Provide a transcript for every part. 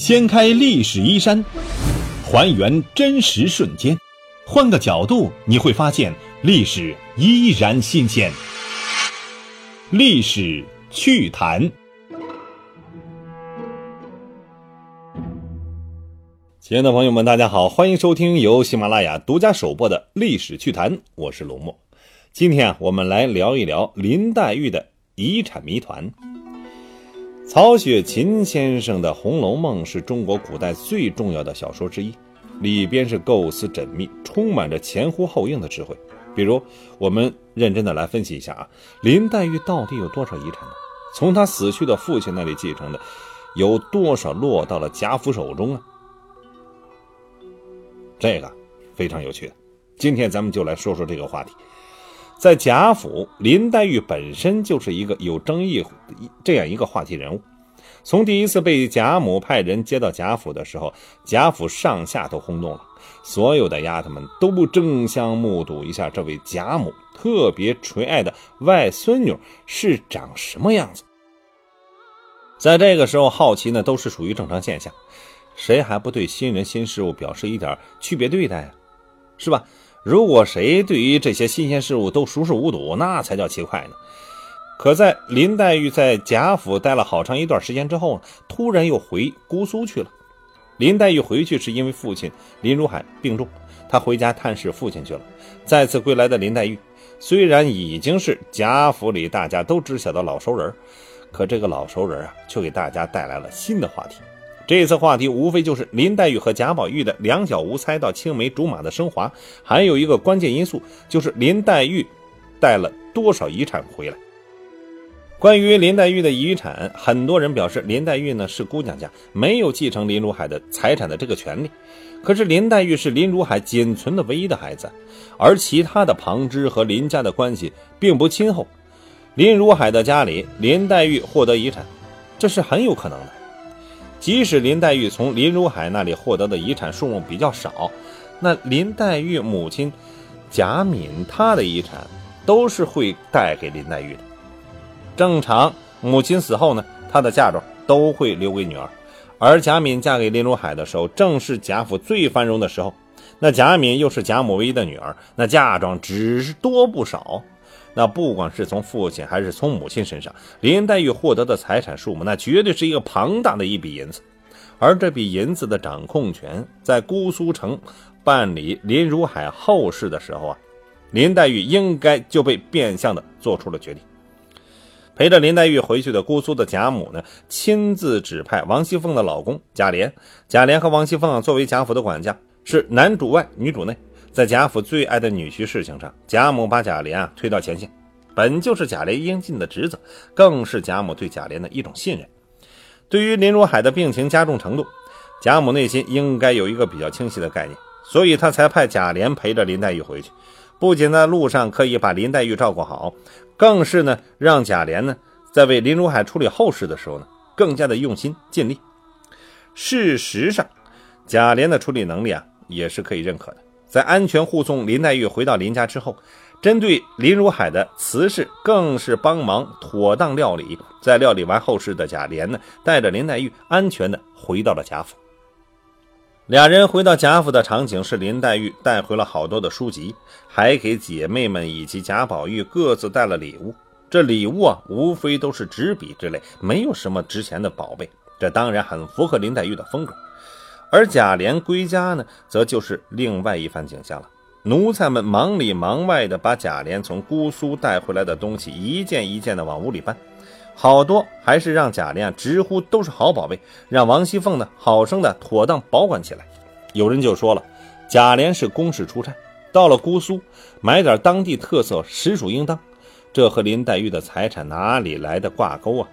掀开历史衣衫，还原真实瞬间，换个角度你会发现历史依然新鲜。历史趣谈，亲爱的朋友们，大家好，欢迎收听由喜马拉雅独家首播的《历史趣谈》，我是龙墨。今天啊，我们来聊一聊林黛玉的遗产谜团。曹雪芹先生的《红楼梦》是中国古代最重要的小说之一，里边是构思缜密，充满着前呼后应的智慧。比如，我们认真的来分析一下啊，林黛玉到底有多少遗产呢？从她死去的父亲那里继承的，有多少落到了贾府手中啊？这个非常有趣。今天咱们就来说说这个话题。在贾府，林黛玉本身就是一个有争议这样一个话题人物。从第一次被贾母派人接到贾府的时候，贾府上下都轰动了，所有的丫头们都争相目睹一下这位贾母特别垂爱的外孙女是长什么样子。在这个时候，好奇呢都是属于正常现象，谁还不对新人新事物表示一点区别对待啊？是吧？如果谁对于这些新鲜事物都熟视无睹，那才叫奇怪呢。可在林黛玉在贾府待了好长一段时间之后，突然又回姑苏去了。林黛玉回去是因为父亲林如海病重，她回家探视父亲去了。再次归来的林黛玉，虽然已经是贾府里大家都知晓的老熟人，可这个老熟人啊，却给大家带来了新的话题。这次话题无非就是林黛玉和贾宝玉的两小无猜到青梅竹马的升华，还有一个关键因素就是林黛玉带了多少遗产回来。关于林黛玉的遗产，很多人表示林黛玉呢是姑娘家，没有继承林如海的财产的这个权利。可是林黛玉是林如海仅存的唯一的孩子，而其他的旁支和林家的关系并不亲厚。林如海的家里，林黛玉获得遗产，这是很有可能的。即使林黛玉从林如海那里获得的遗产数目比较少，那林黛玉母亲贾敏她的遗产都是会带给林黛玉的。正常，母亲死后呢，她的嫁妆都会留给女儿。而贾敏嫁给林如海的时候，正是贾府最繁荣的时候。那贾敏又是贾母唯一的女儿，那嫁妆只是多不少。那不管是从父亲还是从母亲身上，林黛玉获得的财产数目，那绝对是一个庞大的一笔银子。而这笔银子的掌控权，在姑苏城办理林如海后事的时候啊，林黛玉应该就被变相的做出了决定。陪着林黛玉回去的姑苏的贾母呢，亲自指派王熙凤的老公贾琏。贾琏和王熙凤啊作为贾府的管家，是男主外女主内。在贾府最爱的女婿事情上，贾母把贾琏啊推到前线，本就是贾琏应尽的职责，更是贾母对贾琏的一种信任。对于林如海的病情加重程度，贾母内心应该有一个比较清晰的概念，所以她才派贾琏陪着林黛玉回去，不仅在路上可以把林黛玉照顾好，更是呢让贾琏呢在为林如海处理后事的时候呢更加的用心尽力。事实上，贾琏的处理能力啊也是可以认可的。在安全护送林黛玉回到林家之后，针对林如海的辞事，更是帮忙妥当料理。在料理完后事的贾琏呢，带着林黛玉安全的回到了贾府。俩人回到贾府的场景是林黛玉带回了好多的书籍，还给姐妹们以及贾宝玉各自带了礼物。这礼物啊，无非都是纸笔之类，没有什么值钱的宝贝。这当然很符合林黛玉的风格。而贾琏归家呢，则就是另外一番景象了。奴才们忙里忙外的把贾琏从姑苏带回来的东西一件一件的往屋里搬，好多还是让贾琏直呼都是好宝贝，让王熙凤呢好生的妥当保管起来。有人就说了，贾琏是公事出差，到了姑苏买点当地特色，实属应当。这和林黛玉的财产哪里来的挂钩啊？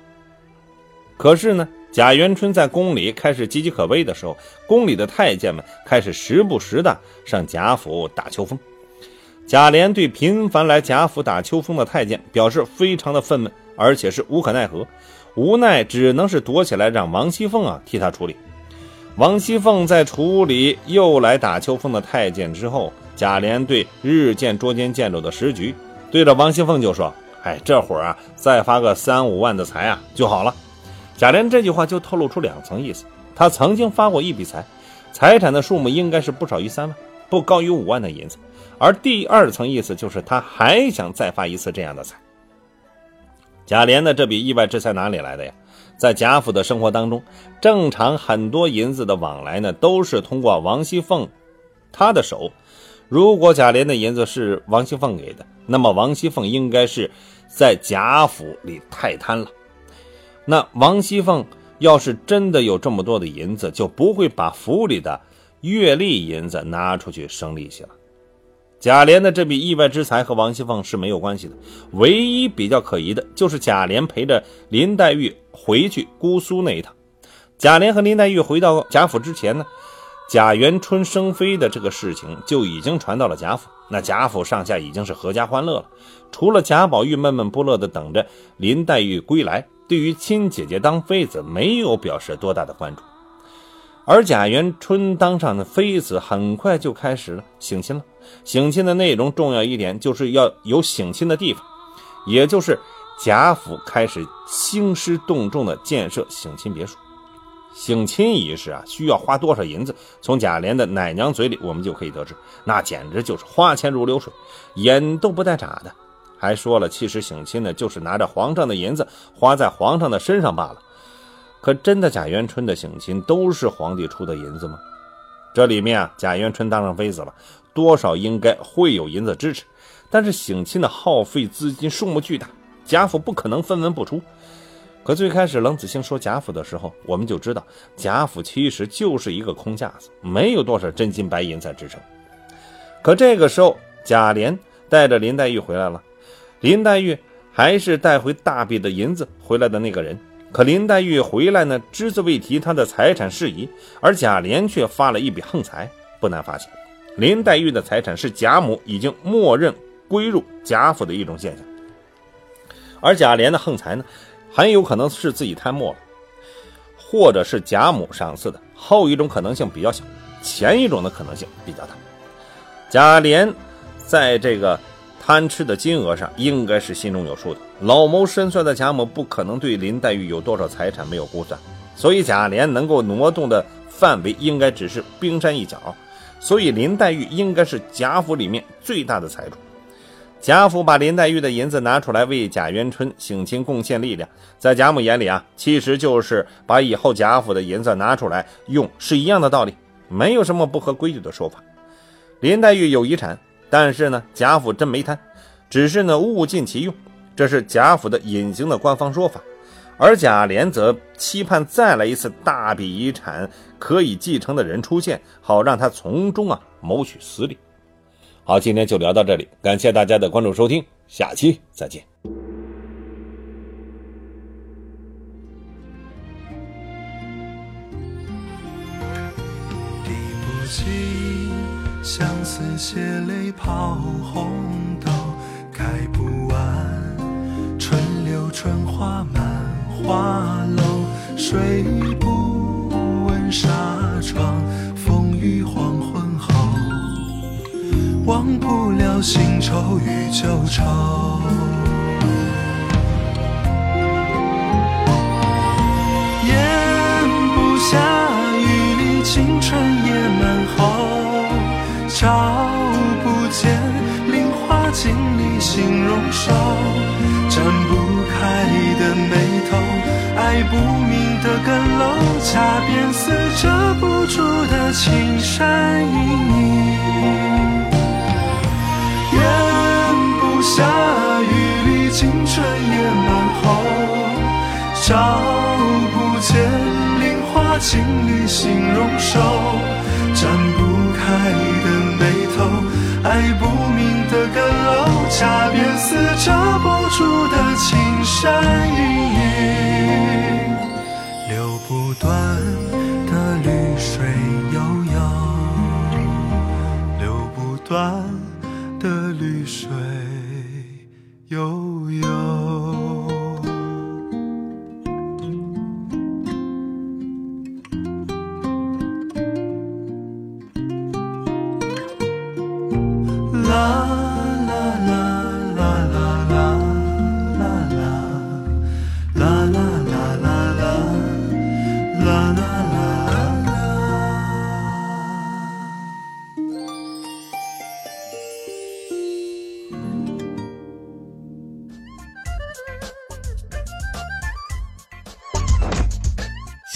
可是呢？贾元春在宫里开始岌岌可危的时候，宫里的太监们开始时不时的上贾府打秋风。贾琏对频繁来贾府打秋风的太监表示非常的愤懑，而且是无可奈何，无奈只能是躲起来让王熙凤啊替他处理。王熙凤在处理又来打秋风的太监之后，贾琏对日渐捉襟见肘的时局，对着王熙凤就说：“哎，这会儿啊，再发个三五万的财啊就好了。”贾琏这句话就透露出两层意思：他曾经发过一笔财，财产的数目应该是不少于三万，不高于五万的银子。而第二层意思就是他还想再发一次这样的财。贾琏的这笔意外之财哪里来的呀？在贾府的生活当中，正常很多银子的往来呢，都是通过王熙凤她的手。如果贾琏的银子是王熙凤给的，那么王熙凤应该是在贾府里太贪了。那王熙凤要是真的有这么多的银子，就不会把府里的月例银子拿出去生利息了。贾琏的这笔意外之财和王熙凤是没有关系的，唯一比较可疑的就是贾琏陪着林黛玉回去姑苏那一趟。贾琏和林黛玉回到贾府之前呢，贾元春生妃的这个事情就已经传到了贾府，那贾府上下已经是阖家欢乐了。除了贾宝玉闷闷不乐的等着林黛玉归来，对于亲姐姐当妃子没有表示多大的关注。而贾元春当上的妃子，很快就开始了省亲了。省亲的内容重要一点，就是要有省亲的地方，也就是贾府开始兴师动众的建设省亲别墅。省亲仪式啊，需要花多少银子？从贾琏的奶娘嘴里，我们就可以得知，那简直就是花钱如流水，眼都不带眨的。还说了，其实省亲呢，就是拿着皇上的银子花在皇上的身上罢了。可真的贾元春的省亲都是皇帝出的银子吗？这里面啊，贾元春当上妃子了，多少应该会有银子支持。但是省亲的耗费资金数目巨大，贾府不可能分文不出。可最开始冷子兴说贾府的时候，我们就知道贾府其实就是一个空架子，没有多少真金白银在支撑。可这个时候，贾琏带着林黛玉回来了，林黛玉还是带回大笔的银子回来的那个人。可林黛玉回来呢，只字未提她的财产事宜，而贾琏却发了一笔横财。不难发现，林黛玉的财产是贾母已经默认归入贾府的一种现象。而贾琏的横财呢，很有可能是自己贪墨了，或者是贾母赏赐的。后一种可能性比较小，前一种的可能性比较大。贾琏在这个。贪吃的金额上应该是心中有数的。老谋深算的贾母不可能对林黛玉有多少财产没有估算，所以贾琏能够挪动的范围应该只是冰山一角。所以林黛玉应该是贾府里面最大的财主。贾府把林黛玉的银子拿出来为贾元春省亲贡献力量，在贾母眼里啊，其实就是把以后贾府的银子拿出来用是一样的道理，没有什么不合规矩的说法。林黛玉有遗产。但是呢，贾府真没贪，只是呢物尽其用，这是贾府的隐形的官方说法。而贾琏则期盼再来一次大笔遗产可以继承的人出现，好让他从中啊谋取私利。好，今天就聊到这里，感谢大家的关注收听，下期再见。不起。相思血泪抛红豆，开不完春柳春花满花楼。睡不稳纱窗风雨黄昏后，忘不了新愁与旧愁。咽不下雨里青春。找不见菱花镜里形容瘦，展不开的眉头，爱不明的更楼，恰便似遮不住的青山隐隐。咽不下雨里青春野满喉，找不见菱花镜里形容瘦，似遮不住的青山隐隐，流不断的绿水悠悠，流不断的绿水悠悠。